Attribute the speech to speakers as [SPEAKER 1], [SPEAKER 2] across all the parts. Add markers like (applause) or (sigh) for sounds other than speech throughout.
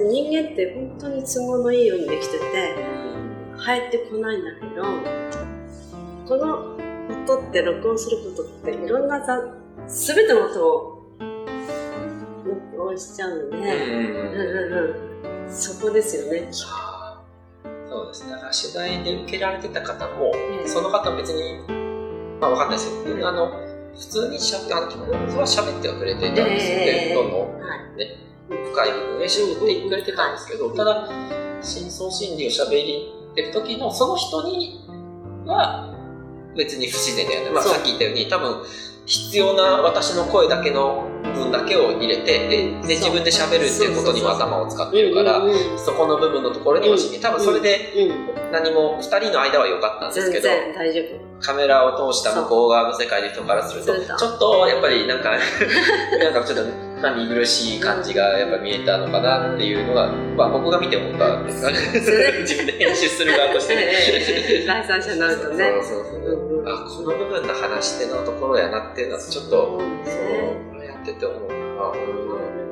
[SPEAKER 1] で人間って本当に都合のいいようにできてて、入ってこないんだけど、この音って録音することっていろんなすべての音を録音しちゃうので、うんうんうん、そこですよね。
[SPEAKER 2] そうですね。だから取材で受けられてた方も、その方別に、まあわかんないですよ。あの、普通にしゃべ、あの、は喋ってはくれてたんですよね。どんどん、ね、深い部分で喋ってくれてたんですけど、ただ、深層心理を喋りてる時のその人には別に不自然だよね。まあさっき言ったように多分必要な私の声だけの分だけを入れて、で、で自分で喋るっていうことにも頭を使ってるから、そこの部分のところにもし、多分それで何も二人の間は良かったんですけど、
[SPEAKER 1] 大丈夫。
[SPEAKER 2] カメラを通した向こう側の世界の人からすると、ちょっとやっぱりなんか、(laughs) なんかちょっと、見苦しい感じがやっぱ見えたのかなっていうのが、まあ、僕が見て思ったんですかね。自分で編集する側として。ね
[SPEAKER 1] 第三者になるとね。
[SPEAKER 2] そうそうそう、う。ん、あこの部分の話し手のところやなっていうのはちょっと、そうやってて思う。あ、うん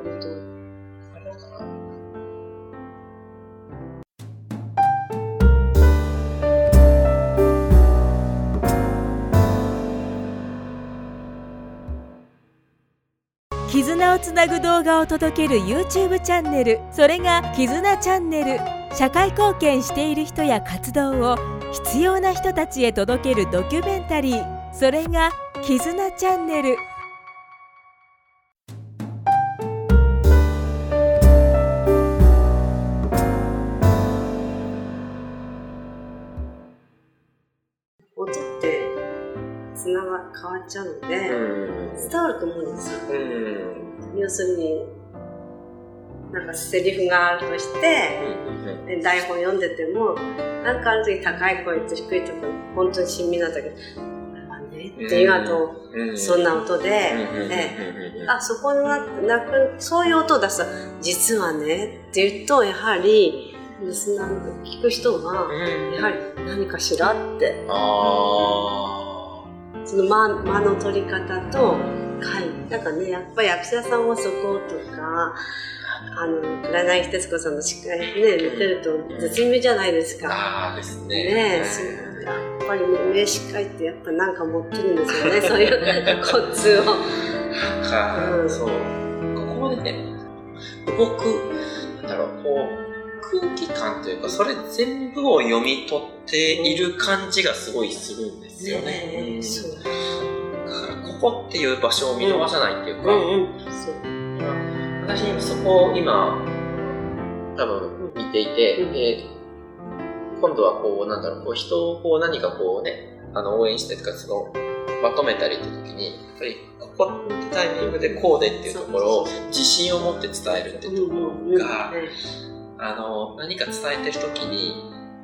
[SPEAKER 3] 絆をつなぐ動画を届ける YouTube チャンネル。それが絆チャンネル。社会貢献している人や活動を必要な人たちへ届けるドキュメンタリー。それが絆チャンネル。
[SPEAKER 1] 砂が変わっちゃうので、伝わると思うんですよ。要するに、なんかセリフがあるとして、台本読んでても、なんかある時高い声と低いところ、本当に親身なんだけど、これはね、っていう後、そんな音で、であ、そこにななく、そういう音を出す。と、実はね、って言うと、やはり、リスナー聞く人は、やはり何かしらって。その間間の取り方と、はい。なんかね、やっぱり役者さんもそことか、あの、占い徹子さんの司会ね、見てると絶妙じゃないですか。
[SPEAKER 2] ああですね。
[SPEAKER 1] ねそうやっぱりね、名司会ってやっぱなんか持ってるんですよね、そういうコツを。
[SPEAKER 2] か、うん、そう。ここでね、動く、なんだろう、こう、空気感というか、それ全部を読み取っている感じがすごいするんですよね。ねうん、そうここっていう場所を見逃さないっていうか、私そこを今多分見ていて、うん、で今度はこうなんだろうこう人をこう何かこうねあの応援してとかそのまとめたりって時にやっぱりここってタイミングでこうでっていうところを自信を持って伝えるっていうところが、あの何か伝えてる時に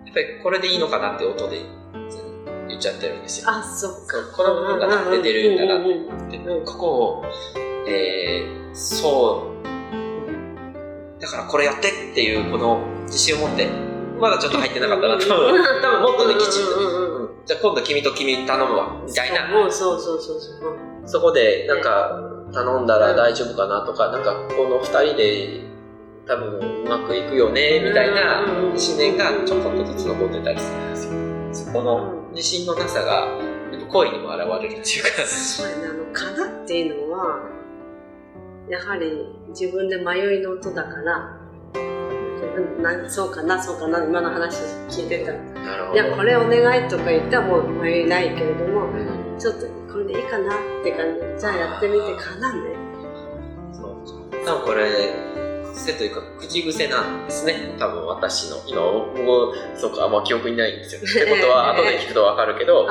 [SPEAKER 2] やっぱりこれでいいのかなって音で言っちゃってるんですよ。
[SPEAKER 1] あ、そっか。
[SPEAKER 2] この部分が出てるんだなって、ここを、えー、そう、だからこれやってっていうこの自信を持って、まだちょっと入ってなかったなと。多分もっとね、きちんと。じゃあ今度君と君頼むわ、みたいな。
[SPEAKER 1] そうそうそうそう。
[SPEAKER 2] そこでなんか頼んだら大丈夫かなとか、なんかこの二人で多分うまくいくよね、みたいな思念がちょこっとずつ残ってたりするんですよ。そこの自信のなさが声にも現れるっていうか。
[SPEAKER 1] そうやねっていうのはやはり自分で迷いの音だからなそうかなそうかな今の話聞いてたいやこれお願いとか言ったらもう迷いないけれども、うん、ちょっとこれでいいかなって感じ。じゃあやってみてかなね。
[SPEAKER 2] そう。多分これ癖というか口癖なんですね。多分私の。今僕そうかあんま記憶にないんですよ。(laughs) ってことは (laughs) 後で聞くと分かるけど、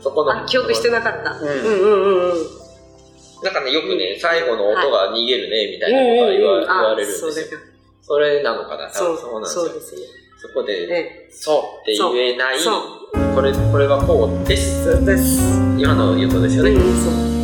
[SPEAKER 1] そこの記憶してなかった、うん、うんうんうん
[SPEAKER 2] だからねよくね最後の音が逃げるねみたいなことは言わ,、言われるんですよ。それなのかな多分。そうなんですよ。そうですねそこで、そうって言えない。これこれはこうです。
[SPEAKER 1] です。
[SPEAKER 2] 今の言うとですよね、うん、そう